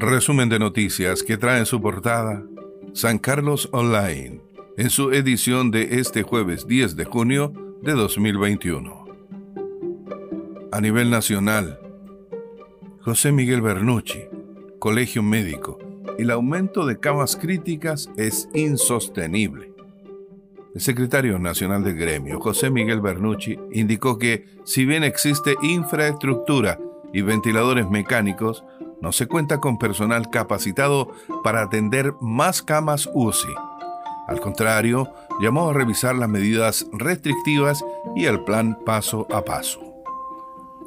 Resumen de noticias que trae en su portada San Carlos Online, en su edición de este jueves 10 de junio de 2021. A nivel nacional, José Miguel Bernucci, Colegio Médico, el aumento de camas críticas es insostenible. El secretario nacional del gremio, José Miguel Bernucci, indicó que si bien existe infraestructura y ventiladores mecánicos, no se cuenta con personal capacitado para atender más camas UCI. Al contrario, llamó a revisar las medidas restrictivas y el plan paso a paso.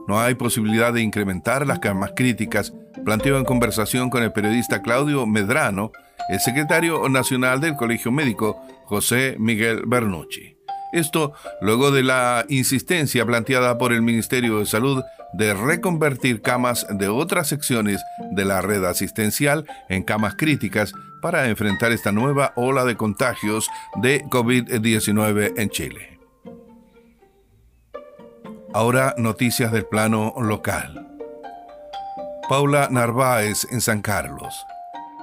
No hay posibilidad de incrementar las camas críticas, planteó en conversación con el periodista Claudio Medrano, el secretario nacional del Colegio Médico, José Miguel Bernucci. Esto luego de la insistencia planteada por el Ministerio de Salud de reconvertir camas de otras secciones de la red asistencial en camas críticas para enfrentar esta nueva ola de contagios de COVID-19 en Chile. Ahora noticias del plano local. Paula Narváez en San Carlos.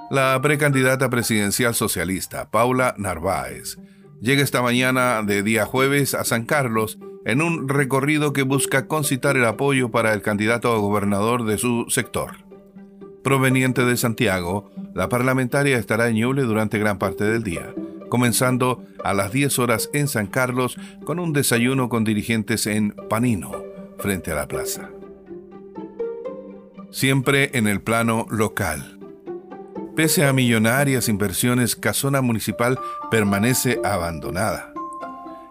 La precandidata presidencial socialista, Paula Narváez, llega esta mañana de día jueves a San Carlos en un recorrido que busca concitar el apoyo para el candidato a gobernador de su sector. Proveniente de Santiago, la parlamentaria estará en Ñuble durante gran parte del día, comenzando a las 10 horas en San Carlos con un desayuno con dirigentes en Panino, frente a la plaza. Siempre en el plano local. Pese a millonarias inversiones, Casona Municipal permanece abandonada.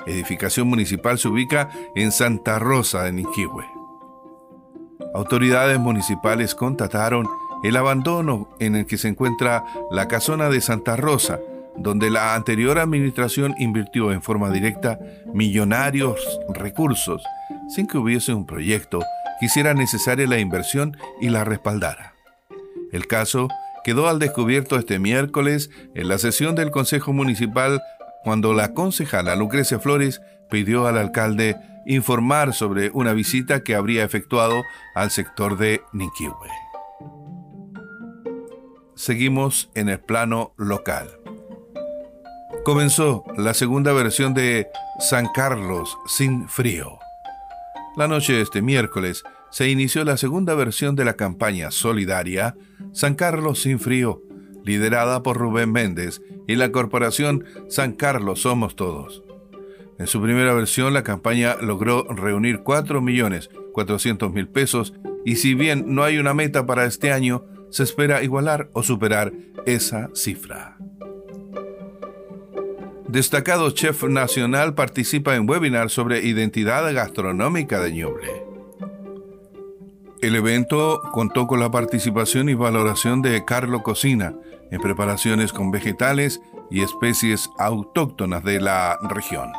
Edificación municipal se ubica en Santa Rosa de Niquihue. Autoridades municipales contataron el abandono en el que se encuentra la casona de Santa Rosa, donde la anterior administración invirtió en forma directa millonarios recursos sin que hubiese un proyecto que hiciera necesaria la inversión y la respaldara. El caso quedó al descubierto este miércoles en la sesión del Consejo Municipal cuando la concejala Lucrecia Flores pidió al alcalde informar sobre una visita que habría efectuado al sector de Niquihue. Seguimos en el plano local. Comenzó la segunda versión de San Carlos sin frío. La noche de este miércoles se inició la segunda versión de la campaña solidaria San Carlos sin frío, liderada por Rubén Méndez y la corporación San Carlos Somos Todos. En su primera versión, la campaña logró reunir 4.400.000 pesos y si bien no hay una meta para este año, se espera igualar o superar esa cifra. Destacado chef nacional participa en webinar sobre identidad gastronómica de Ñuble. El evento contó con la participación y valoración de Carlo Cocina en preparaciones con vegetales y especies autóctonas de la región.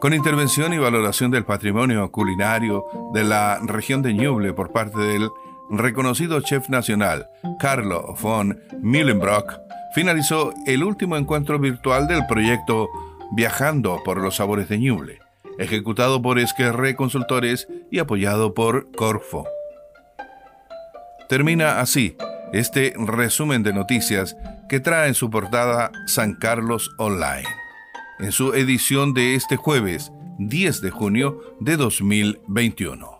Con intervención y valoración del patrimonio culinario de la región de Ñuble por parte del reconocido chef nacional Carlo von Mühlenbrock, finalizó el último encuentro virtual del proyecto Viajando por los Sabores de Ñuble ejecutado por Esquerre Consultores y apoyado por Corfo. Termina así este resumen de noticias que trae en su portada San Carlos Online, en su edición de este jueves 10 de junio de 2021.